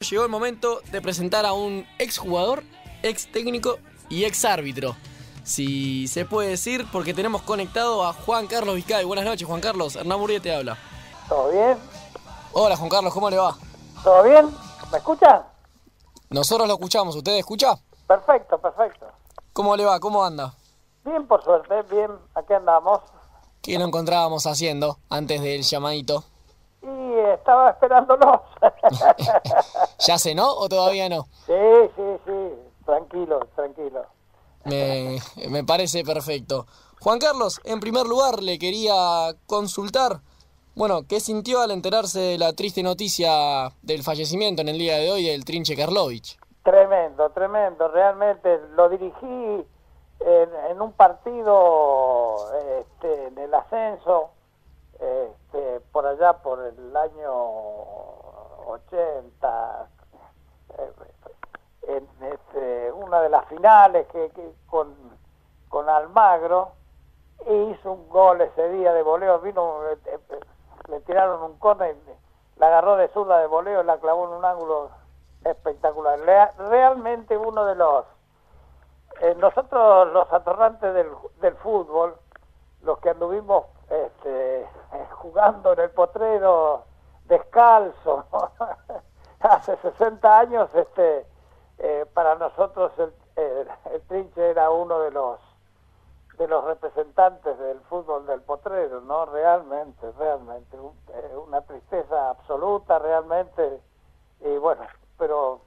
Llegó el momento de presentar a un exjugador, ex técnico y ex árbitro. Si se puede decir, porque tenemos conectado a Juan Carlos Vizcay. Buenas noches, Juan Carlos. Hernán Muriel te habla. ¿Todo bien? Hola, Juan Carlos, ¿cómo le va? ¿Todo bien? ¿Me escuchan? Nosotros lo escuchamos, ¿usted escucha? Perfecto, perfecto. ¿Cómo le va? ¿Cómo anda? Bien, por suerte, bien. Aquí andamos. ¿Qué lo encontrábamos haciendo antes del llamadito? Y estaba esperándolos. ¿Ya cenó o todavía no? sí, sí, sí. Tranquilo, tranquilo. Me, me parece perfecto. Juan Carlos, en primer lugar le quería consultar, bueno, ¿qué sintió al enterarse de la triste noticia del fallecimiento en el día de hoy del Trinche Karlovich? Tremendo, tremendo. Realmente lo dirigí en, en un partido este, en el ascenso, este, por allá por el año 80, eh, en este, una de las finales que, con, con Almagro, e hizo un gol ese día de voleo, vino, eh, eh, le tiraron un córner la agarró de zurda de voleo y la clavó en un ángulo espectacular. Realmente uno de los... nosotros los atorrantes del, del fútbol, los que anduvimos este, eh, jugando en el potrero descalzo hace 60 años, este, eh, para nosotros el, el- Trinche era uno de los de los representantes del fútbol del potrero, ¿no? Realmente, realmente, eh, una tristeza absoluta, realmente, y bueno, pero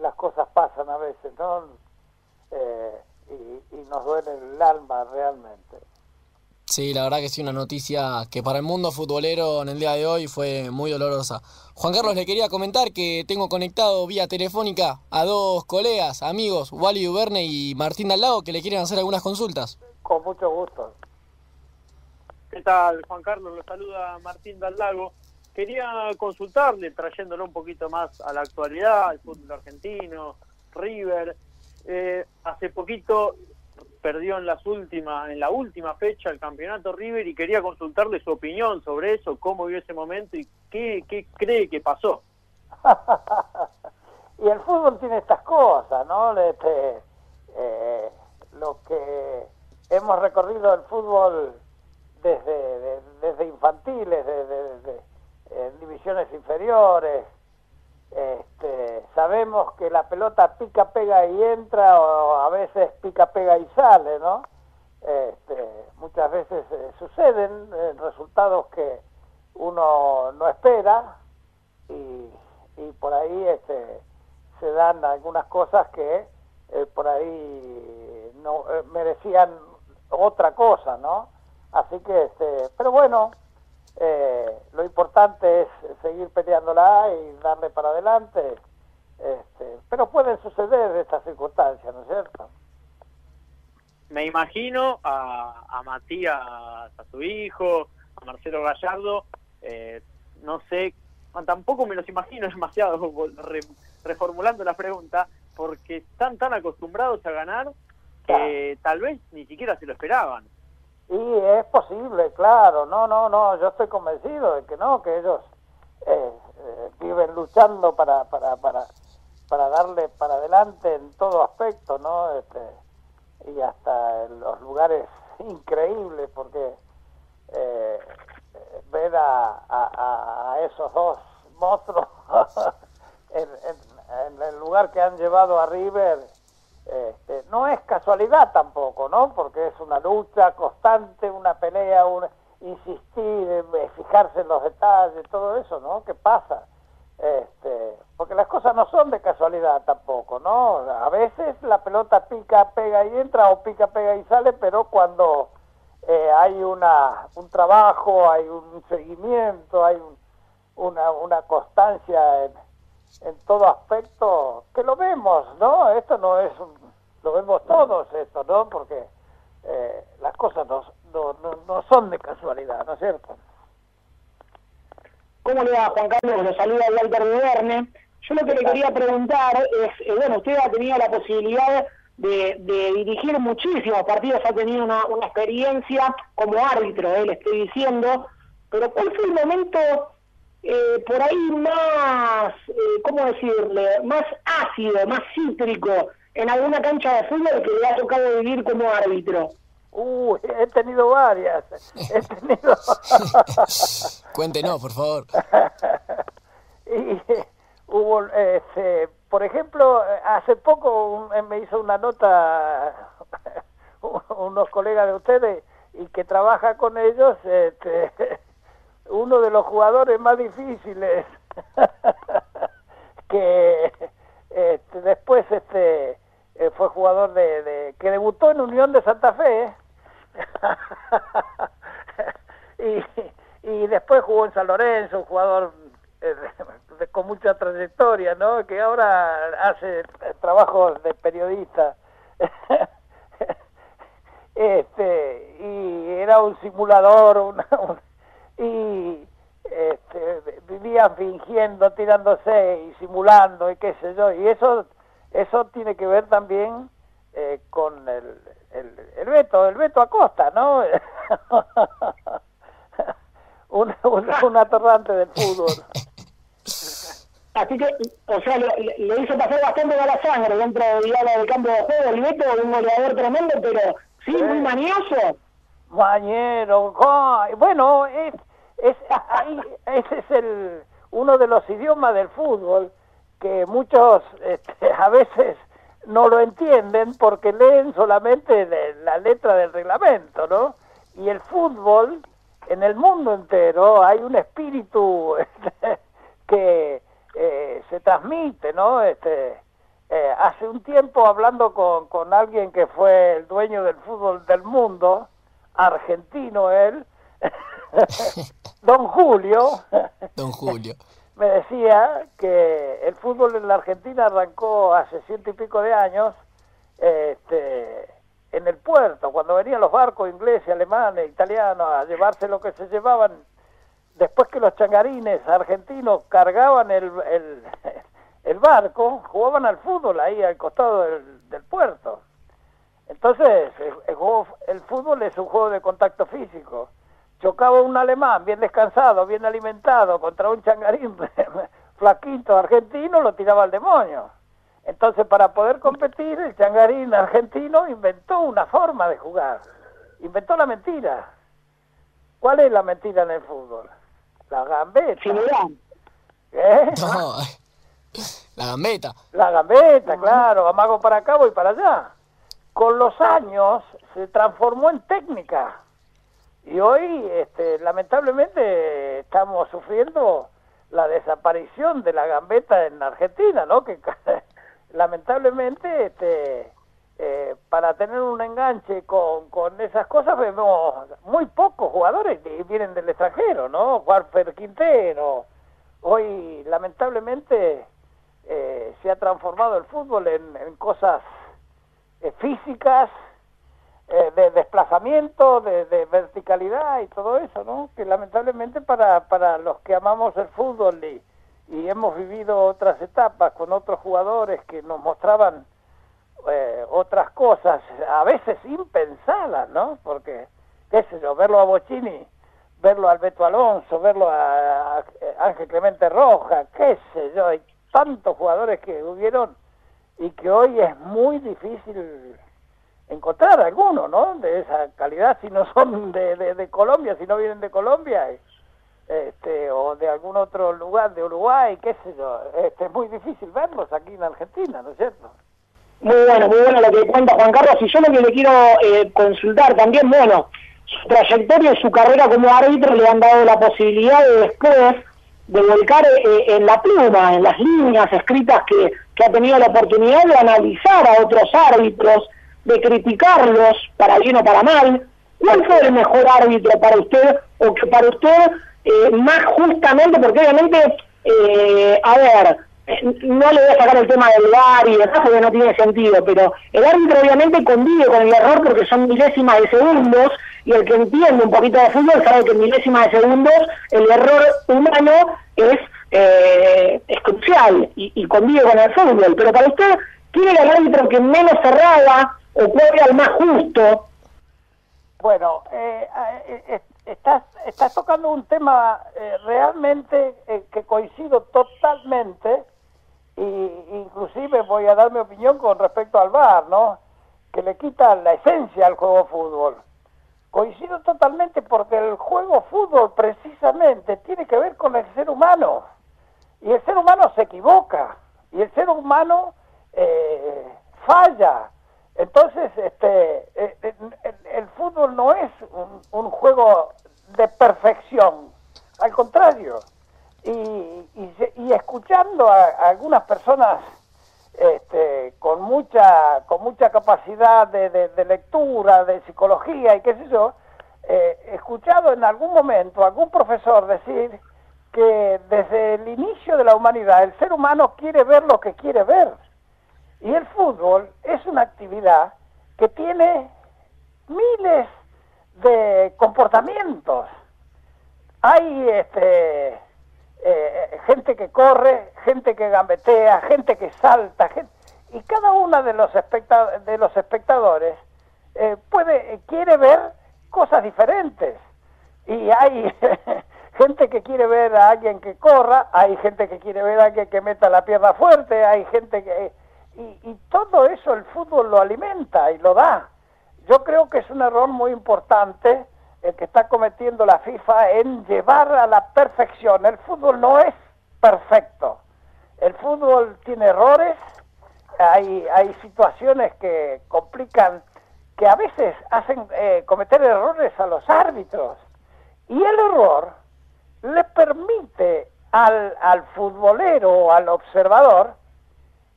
las cosas pasan a veces, ¿no? Y, y nos duele el alma realmente. Sí, la verdad que sí, una noticia que para el mundo futbolero en el día de hoy fue muy dolorosa. Juan Carlos, le quería comentar que tengo conectado vía telefónica a dos colegas, amigos, Wally Uberne y Martín Dalago, que le quieren hacer algunas consultas. Con mucho gusto. ¿Qué tal, Juan Carlos? Lo saluda Martín Lago. Quería consultarle, trayéndolo un poquito más a la actualidad, al fútbol argentino, River. Eh, hace poquito perdió en las últimas, en la última fecha el campeonato River y quería consultarle su opinión sobre eso, cómo vio ese momento y qué, qué cree que pasó. y el fútbol tiene estas cosas, ¿no? Este, eh, lo que hemos recorrido el fútbol desde, de- desde infantiles, desde, eh, divisiones inferiores, este, sabemos que la pelota pica, pega y entra, o a veces pica, pega y sale, ¿no? Este, muchas veces eh, suceden eh, resultados que uno no espera y, y por ahí este, se dan algunas cosas que eh, por ahí no merecían otra cosa, ¿no? Así que, este, pero bueno, eh, lo importante es seguir peleándola y darle para adelante. Este, pero pueden suceder estas circunstancias, ¿no es cierto? Me imagino a, a Matías, a su hijo, a Marcelo Gallardo, eh, no sé, tampoco me los imagino demasiado re- reformulando la pregunta, porque están tan acostumbrados a ganar que tal vez ni siquiera se lo esperaban. Y es posible, claro, no, no, no, yo estoy convencido de que no, que ellos eh, eh, viven luchando para, para, para, para darle para adelante en todo aspecto, ¿no? Este, y hasta en los lugares increíbles, porque eh, ver a, a, a esos dos monstruos en, en- en el lugar que han llevado a River, este, no es casualidad tampoco, ¿no? Porque es una lucha constante, una pelea, un insistir, eh, fijarse en los detalles, todo eso, ¿no? ¿Qué pasa? Este, porque las cosas no son de casualidad tampoco, ¿no? A veces la pelota pica, pega y entra, o pica, pega y sale, pero cuando eh, hay una, un trabajo, hay un seguimiento, hay un- una, una constancia en, en todo aspecto, que lo vemos, ¿no? Esto no es, un- lo vemos todos esto, ¿no? Porque eh, las cosas no, no, no, no son de casualidad, ¿no es cierto? ¿Cómo le va, Juan Carlos? Lo saluda Walter Verne. Yo lo que le quería preguntar es, eh, bueno, usted ha tenido la posibilidad de, de dirigir muchísimos partidos, ha tenido una, una experiencia como árbitro, eh, le estoy diciendo, pero ¿cuál fue el momento eh, por ahí más, eh, ¿cómo decirle? Más ácido, más cítrico en alguna cancha de fútbol que le ha tocado vivir como árbitro? Uy, he tenido varias. He tenido... Cuéntenos, por favor. y hubo, este, por ejemplo, hace poco me hizo una nota unos colegas de ustedes y que trabaja con ellos, este, uno de los jugadores más difíciles que este, después este eh, fue jugador de, que debutó en Unión de Santa Fe y, y después jugó en San Lorenzo, un jugador eh, con mucha trayectoria, ¿no? Que ahora hace trabajos de periodista. este y era un simulador y este, vivían fingiendo, tirándose y simulando y qué sé yo y eso eso tiene que ver también eh, con el, el, el Beto, el Beto Acosta, ¿no? un, un, atorrante del fútbol. Así que, o sea, le, le hizo pasar bastante de la sangre dentro del campo de juego. El Beto, un goleador tremendo, pero Sí, muy manioso. Mañero, bueno, es, es, ese es el, uno de los idiomas del fútbol que muchos este, a veces no lo entienden porque leen solamente la letra del reglamento, ¿no? Y el fútbol, en el mundo entero, hay un espíritu este, que eh, se transmite, ¿no? Este, eh, hace un tiempo hablando con, con alguien que fue el dueño del fútbol del mundo, argentino él, don Julio, don Julio, me decía que el fútbol en la Argentina arrancó hace ciento y pico de años este, en el puerto, cuando venían los barcos ingleses, alemanes, italianos a llevarse lo que se llevaban, después que los changarines argentinos cargaban el, el el barco, jugaban al fútbol ahí al costado del, puerto. Entonces, el, fútbol es un juego de contacto físico. Chocaba un alemán bien descansado, bien alimentado, contra un changarín flaquito argentino, lo tiraba al demonio. Entonces, para poder competir, el changarín argentino inventó una forma de jugar. Inventó la mentira. ¿Cuál es la mentira en el fútbol? La gambeta. ¿Eh? La gambeta. La gambeta, claro, amago para acá, voy para allá. Con los años se transformó en técnica. Y hoy, este, lamentablemente, estamos sufriendo la desaparición de la gambeta en Argentina, ¿no? Que lamentablemente, este, eh, para tener un enganche con, con esas cosas vemos muy pocos jugadores que vienen del extranjero, ¿no? Juanfer Quintero. Hoy, lamentablemente, eh, se ha transformado el fútbol en, cosas eh, físicas, eh, de desplazamiento, de, verticalidad y todo eso, ¿no? Que lamentablemente para, para los que amamos el fútbol y, y hemos vivido otras etapas con otros jugadores que nos mostraban otras cosas, a veces impensadas, ¿no? Porque, qué sé yo, verlo a Bocini verlo a Alberto Alonso, verlo a, Ángel Clemente Roja, qué sé yo, tantos jugadores que hubieron y que hoy es muy difícil encontrar alguno, ¿no? De esa calidad, si no son de, de, Colombia, si no vienen de Colombia, este, o de algún otro lugar de Uruguay, qué sé yo. Este, es muy difícil verlos aquí en Argentina, ¿no es cierto? Muy bueno, muy bueno lo que cuenta Juan Carlos. Y yo lo que le quiero eh, consultar también, bueno, su trayectoria y su carrera como árbitro le han dado la posibilidad de después de volcar eh, en la pluma, en las líneas escritas que, que ha tenido la oportunidad de analizar a otros árbitros, de criticarlos para bien o para mal. ¿Cuál fue el mejor árbitro para usted o que para usted eh, más justamente, porque obviamente, eh, a ver, no le voy a sacar el tema del VAR y demás porque no tiene sentido, pero el árbitro obviamente convive con el error porque son milésimas de segundos y el que entiende un poquito de fútbol sabe que en milésimas de segundos el error humano es, eh, es crucial y, convive con el fútbol. Pero para usted, ¿quién era el árbitro que menos cerraba o cuál era el más justo? Bueno, eh, eh, estás, estás tocando un tema eh, realmente eh, que coincido totalmente y inclusive voy a dar mi opinión con respecto al VAR, ¿no? Que le quita la esencia al juego fútbol. Coincido totalmente porque el juego fútbol precisamente tiene que ver con el ser humano y el ser humano se equivoca y el ser humano eh, falla. Entonces, este, el, fútbol no es un juego de perfección, al contrario. Y, y, escuchando a, algunas personas este, con mucha con mucha capacidad de, de, lectura, de psicología y qué sé yo, eh, escuchado en algún momento algún profesor decir que desde el inicio de la humanidad el ser humano quiere ver lo que quiere ver. Y el fútbol es una actividad que tiene miles de comportamientos. Hay este, eh, gente que corre, gente que gambetea, gente que salta, y cada uno de los, de los espectadores eh, puede quiere ver cosas diferentes. Y hay gente que quiere ver a alguien que corra, hay gente que quiere ver a alguien que meta la pierna fuerte, hay gente que... Y, y todo eso el fútbol lo alimenta y lo da. Yo creo que es un error muy importante el que está cometiendo la FIFA en llevar a la perfección. El fútbol no es perfecto. El fútbol tiene errores, hay, hay situaciones que complican, que a veces hacen eh, cometer errores a los árbitros. Y el error le permite al, al futbolero o al observador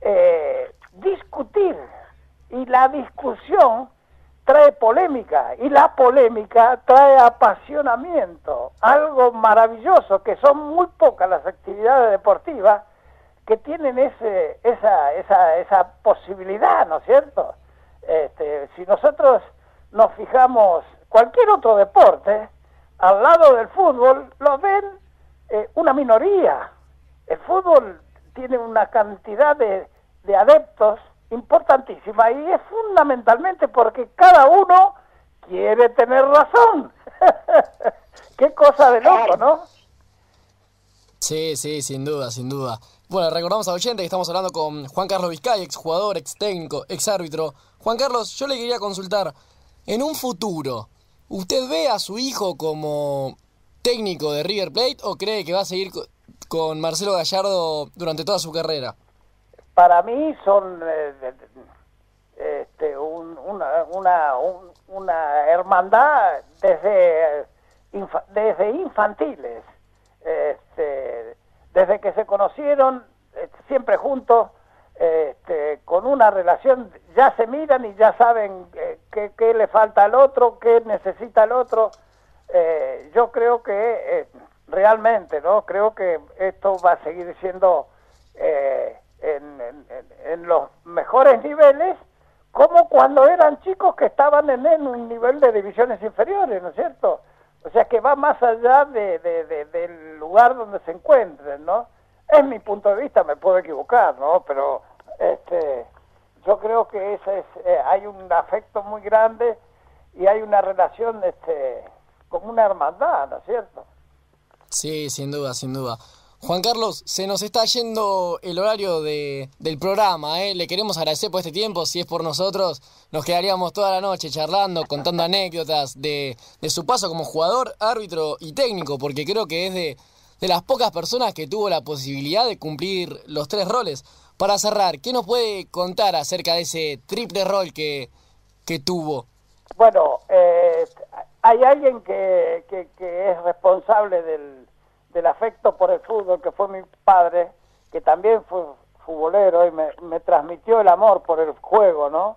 eh, discutir. Y la discusión trae polémica y la polémica trae apasionamiento, algo maravilloso que son muy pocas las actividades deportivas que tienen ese, esa, esa, esa posibilidad, ¿no es cierto? Este, si nosotros nos fijamos cualquier otro deporte, al lado del fútbol lo ven eh, una minoría. El fútbol tiene una cantidad de, de adeptos importantísima y es fundamentalmente porque cada uno quiere tener razón. Qué cosa de loco, ¿no? Sí, sí, sin duda, sin duda. Bueno, recordamos a oyente que estamos hablando con Juan Carlos Vizcay, ex jugador, ex técnico, ex árbitro. Juan Carlos, yo le quería consultar, en un futuro, ¿usted ve a su hijo como técnico de River Plate o cree que va a seguir con Marcelo Gallardo durante toda su carrera? Para mí son eh, este, una, una, una, hermandad desde, desde infantiles, este, desde que se conocieron eh, siempre juntos, este, con una relación, ya se miran y ya saben eh, qué, le falta al otro, qué necesita el otro. yo creo que realmente, ¿no? Creo que esto va a seguir siendo en, los mejores niveles como cuando eran chicos que estaban en, un nivel de divisiones inferiores, ¿no es cierto? O sea que va más allá de, del lugar donde se encuentren, ¿no? Es mi punto de vista, me puedo equivocar, ¿no? Pero este, yo creo que ese es, eh, hay un afecto muy grande y hay una relación este, como una hermandad, ¿no es cierto? Sí, sin duda, sin duda. Juan Carlos, se nos está yendo el horario de, del programa, ¿eh? le queremos agradecer por este tiempo, si es por nosotros, nos quedaríamos toda la noche charlando, contando anécdotas de, de su paso como jugador, árbitro y técnico, porque creo que es de, de las pocas personas que tuvo la posibilidad de cumplir los tres roles. Para cerrar, ¿qué nos puede contar acerca de ese triple rol que, que tuvo? Bueno, eh, hay alguien que, que, que es responsable del del afecto por el fútbol que fue mi padre, que también fue futbolero y me, transmitió el amor por el juego, ¿no?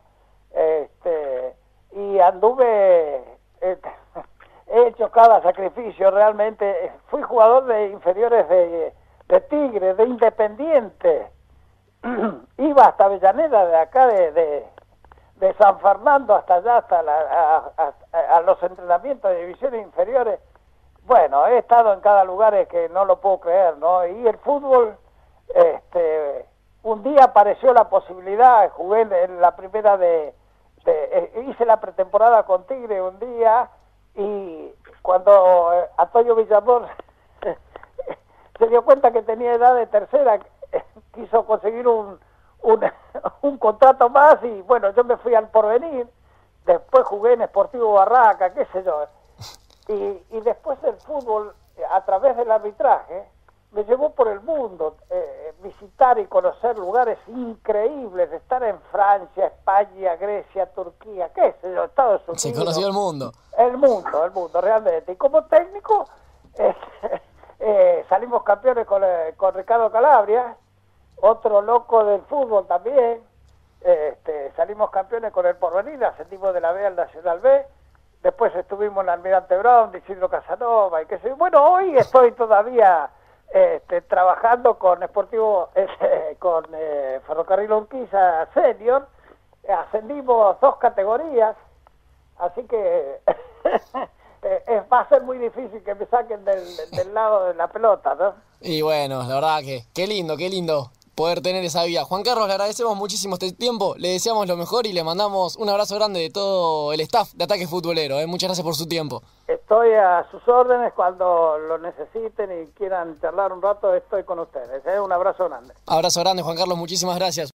Este, y anduve, eh, he hecho cada sacrificio, realmente. Fui jugador de inferiores de, de Tigre, de Independiente, iba hasta Avellaneda, de acá de, de, San Fernando hasta allá, hasta a los entrenamientos de divisiones inferiores, bueno, he estado en cada lugar que no lo puedo creer, ¿no? Y el fútbol, este, un día apareció la posibilidad, jugué en la primera de, eh, hice la pretemporada con Tigre un día y cuando eh, Antonio Villamor se dio cuenta que tenía edad de tercera, quiso conseguir un, un, un contrato más y bueno, yo me fui al porvenir, después jugué en Sportivo Barraca, qué sé yo. Y, y después el fútbol, a través del arbitraje, me llevó por el mundo, eh, visitar y conocer lugares increíbles, estar en Francia, España, Grecia, Turquía, qué sé yo, Estados Unidos. Se conoció el mundo. El mundo, el mundo, realmente. Y como técnico, eh, eh, salimos campeones con, eh, con Ricardo Calabria, otro loco del fútbol también. Este, salimos campeones con el Porvenir, ascendimos de la B al Nacional B. Después estuvimos en Almirante Brown, Isidro Casanova y qué sé yo. Bueno, hoy estoy todavía este, trabajando con Sportivo, eh, con eh, Ferrocarril Urquiza Senior. Ascendimos dos categorías, así que eh, va a ser muy difícil que me saquen del, del lado de la pelota, ¿no? Y bueno, la verdad que qué lindo, qué lindo poder tener esa vida. Juan Carlos, le agradecemos muchísimo este tiempo, le deseamos lo mejor y le mandamos un abrazo grande de todo el staff de Ataque Futbolero. ¿eh? Muchas gracias por su tiempo. Estoy a sus órdenes cuando lo necesiten y quieran charlar un rato, estoy con ustedes. ¿eh? Un abrazo grande. Abrazo grande, Juan Carlos, muchísimas gracias.